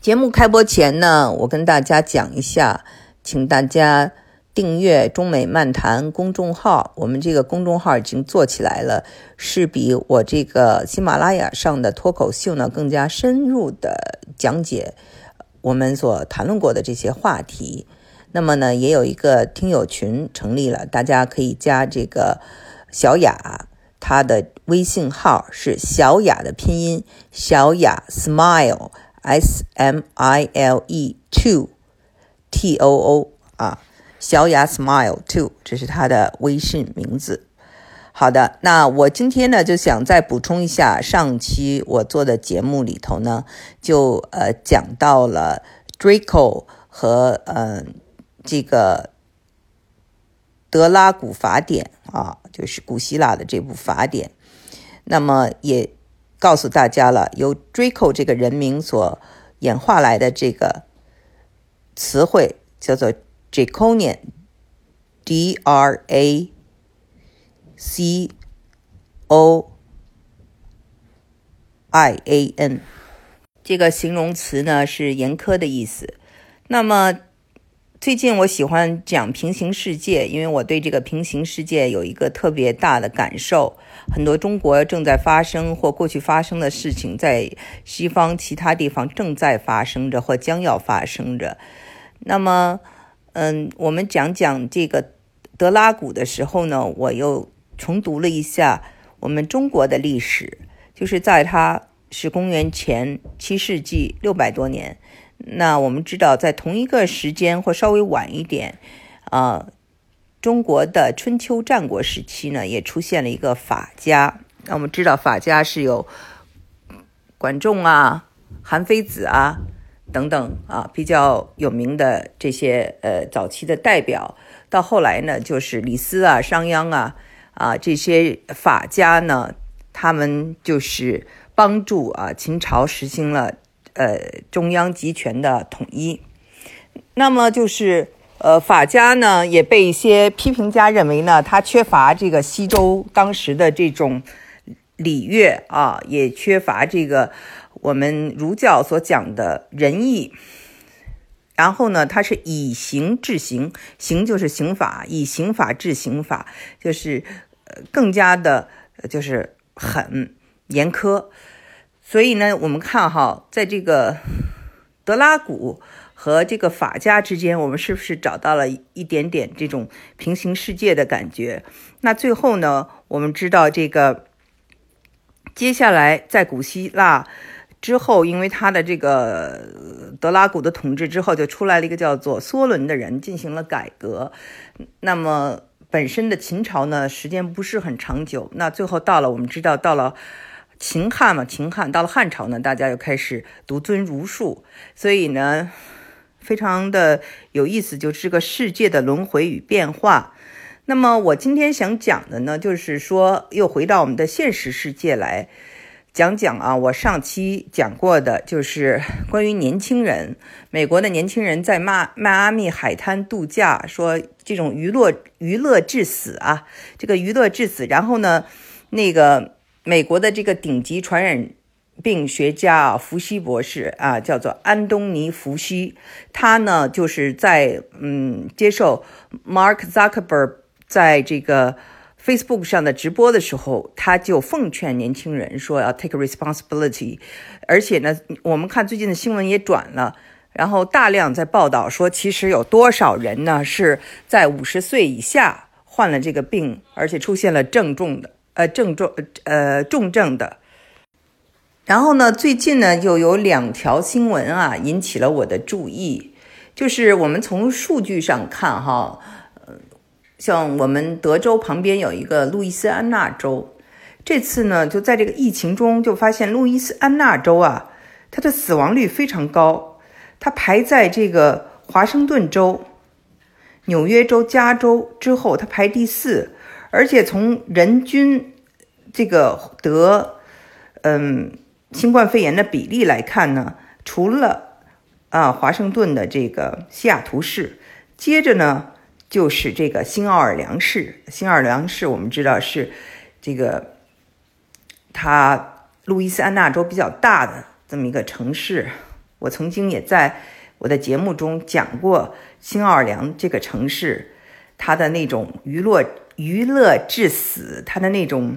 节目开播前呢，我跟大家讲一下，请大家订阅中美漫谈公众号。我们这个公众号已经做起来了，是比我这个喜马拉雅上的脱口秀呢更加深入的讲解我们所谈论过的这些话题。那么呢，也有一个听友群成立了，大家可以加这个小雅，她的微信号是小雅的拼音小雅 smile。S M I L E two T O O 啊，小雅 Smile two，这是他的微信名字。好的，那我今天呢就想再补充一下上期我做的节目里头呢，就呃讲到了 Draco 和呃这个德拉古法典啊，就是古希腊的这部法典，那么也。告诉大家了，由 Draco 这个人名所演化来的这个词汇叫做 Draconian，D R A C O I A N，这个形容词呢是严苛的意思。那么最近我喜欢讲平行世界，因为我对这个平行世界有一个特别大的感受。很多中国正在发生或过去发生的事情，在西方其他地方正在发生着或将要发生着。那么，嗯，我们讲讲这个德拉古的时候呢，我又重读了一下我们中国的历史，就是在它是公元前七世纪六百多年。那我们知道，在同一个时间或稍微晚一点，啊，中国的春秋战国时期呢，也出现了一个法家。那我们知道，法家是有管仲啊、韩非子啊等等啊比较有名的这些呃早期的代表。到后来呢，就是李斯啊、商鞅啊啊这些法家呢，他们就是帮助啊秦朝实行了。呃，中央集权的统一，那么就是呃，法家呢也被一些批评家认为呢，他缺乏这个西周当时的这种礼乐啊，也缺乏这个我们儒教所讲的仁义。然后呢，他是以刑治刑，刑就是刑法，以刑法治刑法，就是呃更加的，就是狠严苛。所以呢，我们看哈，在这个德拉古和这个法家之间，我们是不是找到了一点点这种平行世界的感觉？那最后呢，我们知道这个接下来在古希腊之后，因为他的这个德拉古的统治之后，就出来了一个叫做梭伦的人进行了改革。那么本身的秦朝呢，时间不是很长久。那最后到了，我们知道到了。秦汉嘛，秦汉到了汉朝呢，大家又开始独尊儒术，所以呢，非常的有意思，就是这个世界的轮回与变化。那么我今天想讲的呢，就是说又回到我们的现实世界来讲讲啊，我上期讲过的就是关于年轻人，美国的年轻人在迈迈阿密海滩度假，说这种娱乐娱乐致死啊，这个娱乐致死，然后呢，那个。美国的这个顶级传染病学家啊，福西博士啊，叫做安东尼·福西，他呢就是在嗯接受 Mark Zuckerberg 在这个 Facebook 上的直播的时候，他就奉劝年轻人说要 take responsibility，而且呢，我们看最近的新闻也转了，然后大量在报道说，其实有多少人呢是在五十岁以下患了这个病，而且出现了症重的。呃，症状呃重症的，然后呢，最近呢又有两条新闻啊引起了我的注意，就是我们从数据上看哈，呃，像我们德州旁边有一个路易斯安那州，这次呢就在这个疫情中就发现路易斯安那州啊，它的死亡率非常高，它排在这个华盛顿州、纽约州、加州之后，它排第四。而且从人均这个得嗯新冠肺炎的比例来看呢，除了啊华盛顿的这个西雅图市，接着呢就是这个新奥尔良市。新奥尔良市我们知道是这个它路易斯安那州比较大的这么一个城市我曾经也在我的节目中讲过新奥尔良这个城市，它的那种娱乐娱乐至死，他的那种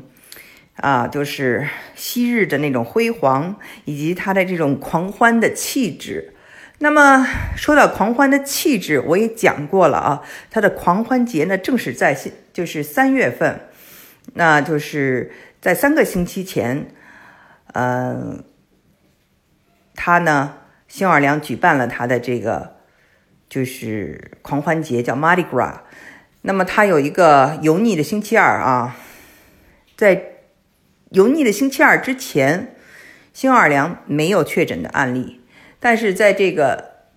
啊，就是昔日的那种辉煌，以及他的这种狂欢的气质。那么说到狂欢的气质，我也讲过了啊，他的狂欢节呢，正是在就是三月份，那就是在三个星期前，嗯。他呢，新奥尔良举办了他的这个就是狂欢节，叫 Mardi Gras。那么他有一个油腻的星期二啊，在油腻的星期二之前，新奥尔良没有确诊的案例，但是在这个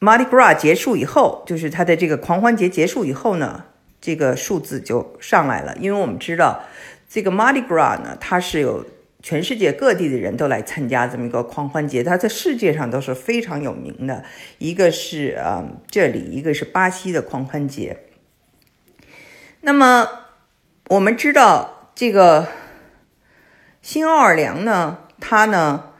Mardi Gras 结束以后，就是他的这个狂欢节结束以后呢，这个数字就上来了，因为我们知道这个 Mardi Gras 呢，它是有。全世界各地的人都来参加这么一个狂欢节，它在世界上都是非常有名的。一个是啊，这里一个是巴西的狂欢节。那么我们知道这个新奥尔良呢，它呢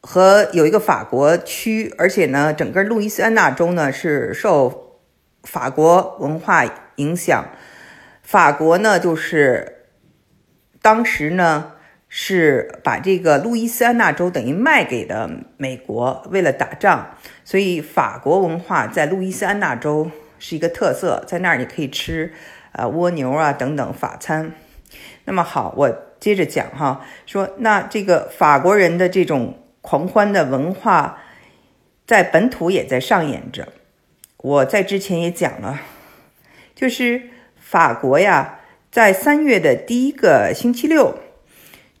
和有一个法国区，而且呢，整个路易斯安那州呢是受法国文化影响。法国呢，就是当时呢。是把这个路易斯安那州等于卖给的美国，为了打仗，所以法国文化在路易斯安那州是一个特色，在那儿你可以吃，呃蜗牛啊等等法餐。那么好，我接着讲哈，说那这个法国人的这种狂欢的文化，在本土也在上演着。我在之前也讲了，就是法国呀，在三月的第一个星期六。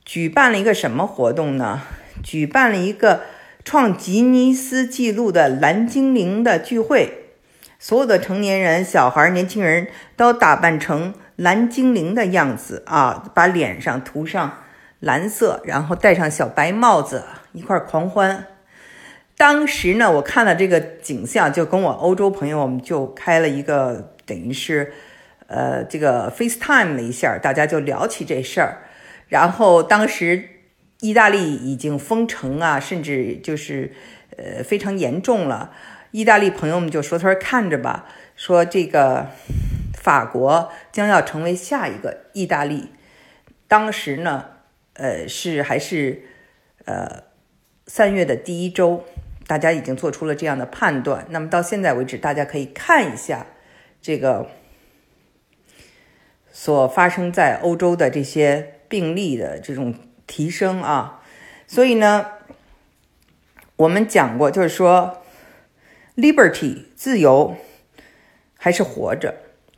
举办了一个什么活动呢？举办了一个创吉尼斯纪录的蓝精灵的聚会，所有的成年人、小孩、年轻人都打扮成蓝精灵的样子啊，把脸上涂上蓝色，然后戴上小白帽子，一块狂欢。当时呢，我看了这个景象，就跟我欧洲朋友，我们就开了一个等于是呃这个 FaceTime 了一下，大家就聊起这事儿。然后当时意大利已经封城啊，甚至就是呃非常严重了。意大利朋友们就说：“他说看着吧，说这个法国将要成为下一个意大利。”当时呢，呃是还是呃三月的第一周，大家已经做出了这样的判断。那么到现在为止，大家可以看一下这个所发生在欧洲的这些。病例的这种提升啊，所以呢，我们讲过，就是说，liberty 自由还是活着，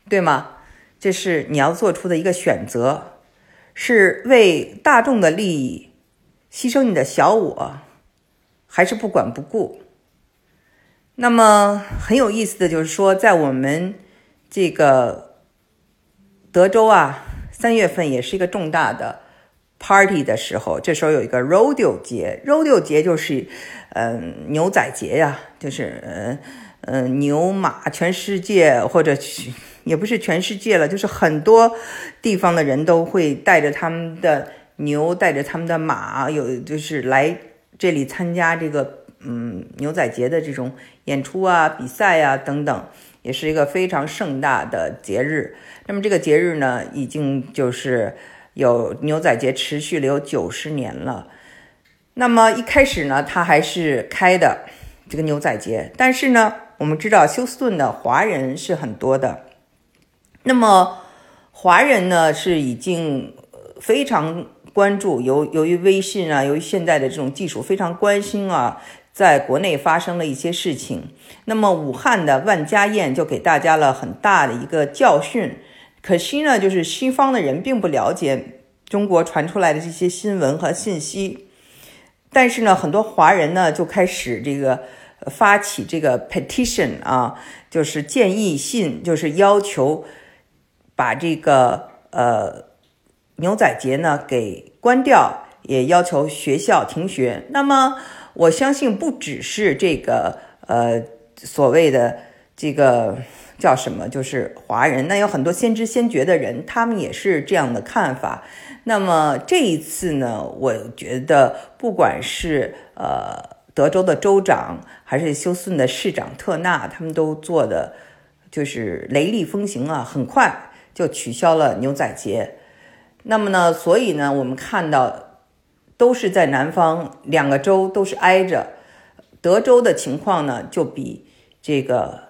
对吗？这是你要做出的一个选择，是为大众的利益牺牲你的小我，还是不管不顾？那么很有意思的就是说，在我们这个德州啊。三月份也是一个重大的 party 的时候，这时候有一个 rodeo 节，rodeo 节就是，嗯，牛仔节呀，就是，嗯，嗯，牛马，全世界或者也不是全世界了，就是很多地方的人都会带着他们的牛，带着他们的马，有就是来这里参加这个，嗯，牛仔节的这种演出啊、比赛啊等等。也是一个非常盛大的节日。那么这个节日呢，已经就是有牛仔节持续了有九十年了。那么一开始呢，它还是开的这个牛仔节，但是呢，我们知道休斯顿的华人是很多的。那么华人呢，是已经非常关注，由由于微信啊，由于现在的这种技术，非常关心啊。在国内发生了一些事情，那么武汉的万家宴就给大家了很大的一个教训。可惜呢，就是西方的人并不了解中国传出来的这些新闻和信息，但是呢，很多华人呢就开始这个发起这个 petition 啊，就是建议信，就是要求把这个呃牛仔节呢给关掉，也要求学校停学。那么。我相信不只是这个呃所谓的这个叫什么，就是华人。那有很多先知先觉的人，他们也是这样的看法。那么这一次呢，我觉得不管是呃德州的州长，还是休斯顿的市长特纳，他们都做的就是雷厉风行啊，很快就取消了牛仔节。那么呢，所以呢，我们看到都是在南方，两个州都是挨着。德州的情况呢，就比这个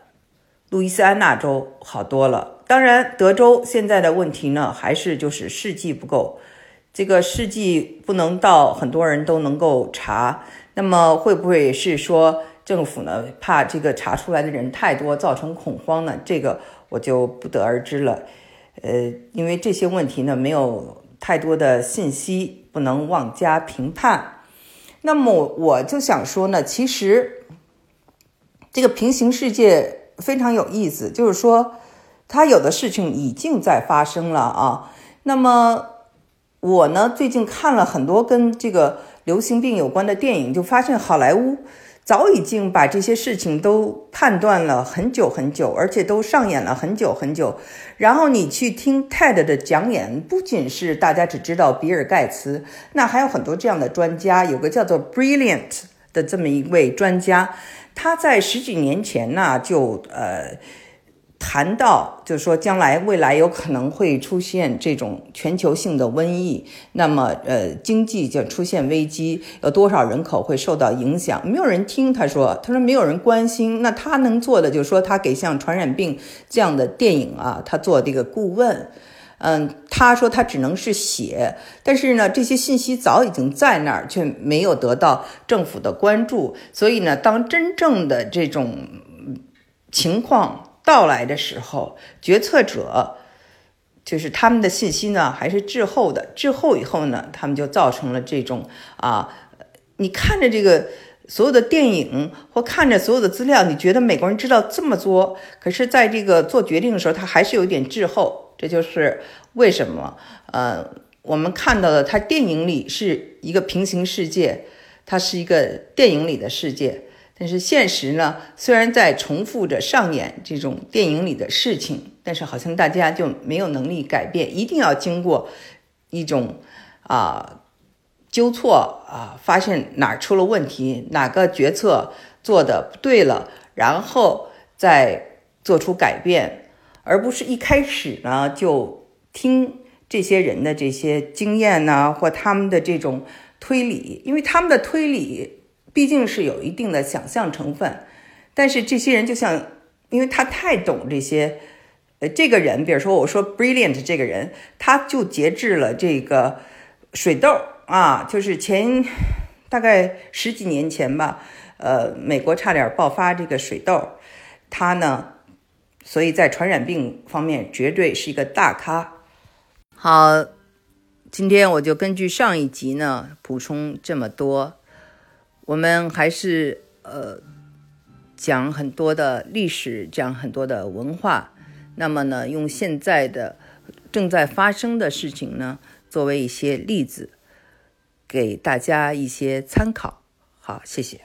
路易斯安那州好多了。当然，德州现在的问题呢，还是就是试剂不够，这个试剂不能到很多人都能够查。那么会不会是说政府呢怕这个查出来的人太多，造成恐慌呢？这个我就不得而知了。呃，因为这些问题呢，没有太多的信息，不能妄加评判。那么我就想说呢，其实这个平行世界非常有意思，就是说它有的事情已经在发生了啊。那么我呢，最近看了很多跟这个流行病有关的电影，就发现好莱坞。早已经把这些事情都判断了很久很久，而且都上演了很久很久。然后你去听 TED 的讲演，不仅是大家只知道比尔盖茨，那还有很多这样的专家。有个叫做 Brilliant 的这么一位专家，他在十几年前呢就呃。谈到就是说，将来未来有可能会出现这种全球性的瘟疫，那么呃，经济就出现危机，有多少人口会受到影响？没有人听他说，他说没有人关心。那他能做的就是说，他给像传染病这样的电影啊，他做这个顾问。嗯，他说他只能是写，但是呢，这些信息早已经在那儿，却没有得到政府的关注。所以呢，当真正的这种情况，到来的时候，决策者就是他们的信息呢，还是滞后的。滞后以后呢，他们就造成了这种啊，你看着这个所有的电影或看着所有的资料，你觉得美国人知道这么多，可是在这个做决定的时候，他还是有点滞后。这就是为什么呃，我们看到的，他电影里是一个平行世界，它是一个电影里的世界。但是现实呢，虽然在重复着上演这种电影里的事情，但是好像大家就没有能力改变，一定要经过一种啊纠错啊，发现哪儿出了问题，哪个决策做的不对了，然后再做出改变，而不是一开始呢就听这些人的这些经验呢，或他们的这种推理，因为他们的推理。毕竟是有一定的想象成分，但是这些人就像，因为他太懂这些，呃，这个人，比如说我说 brilliant 这个人，他就节制了这个水痘啊，就是前大概十几年前吧，呃，美国差点爆发这个水痘，他呢，所以在传染病方面绝对是一个大咖。好，今天我就根据上一集呢补充这么多。我们还是呃讲很多的历史，讲很多的文化。那么呢，用现在的正在发生的事情呢，作为一些例子，给大家一些参考。好，谢谢。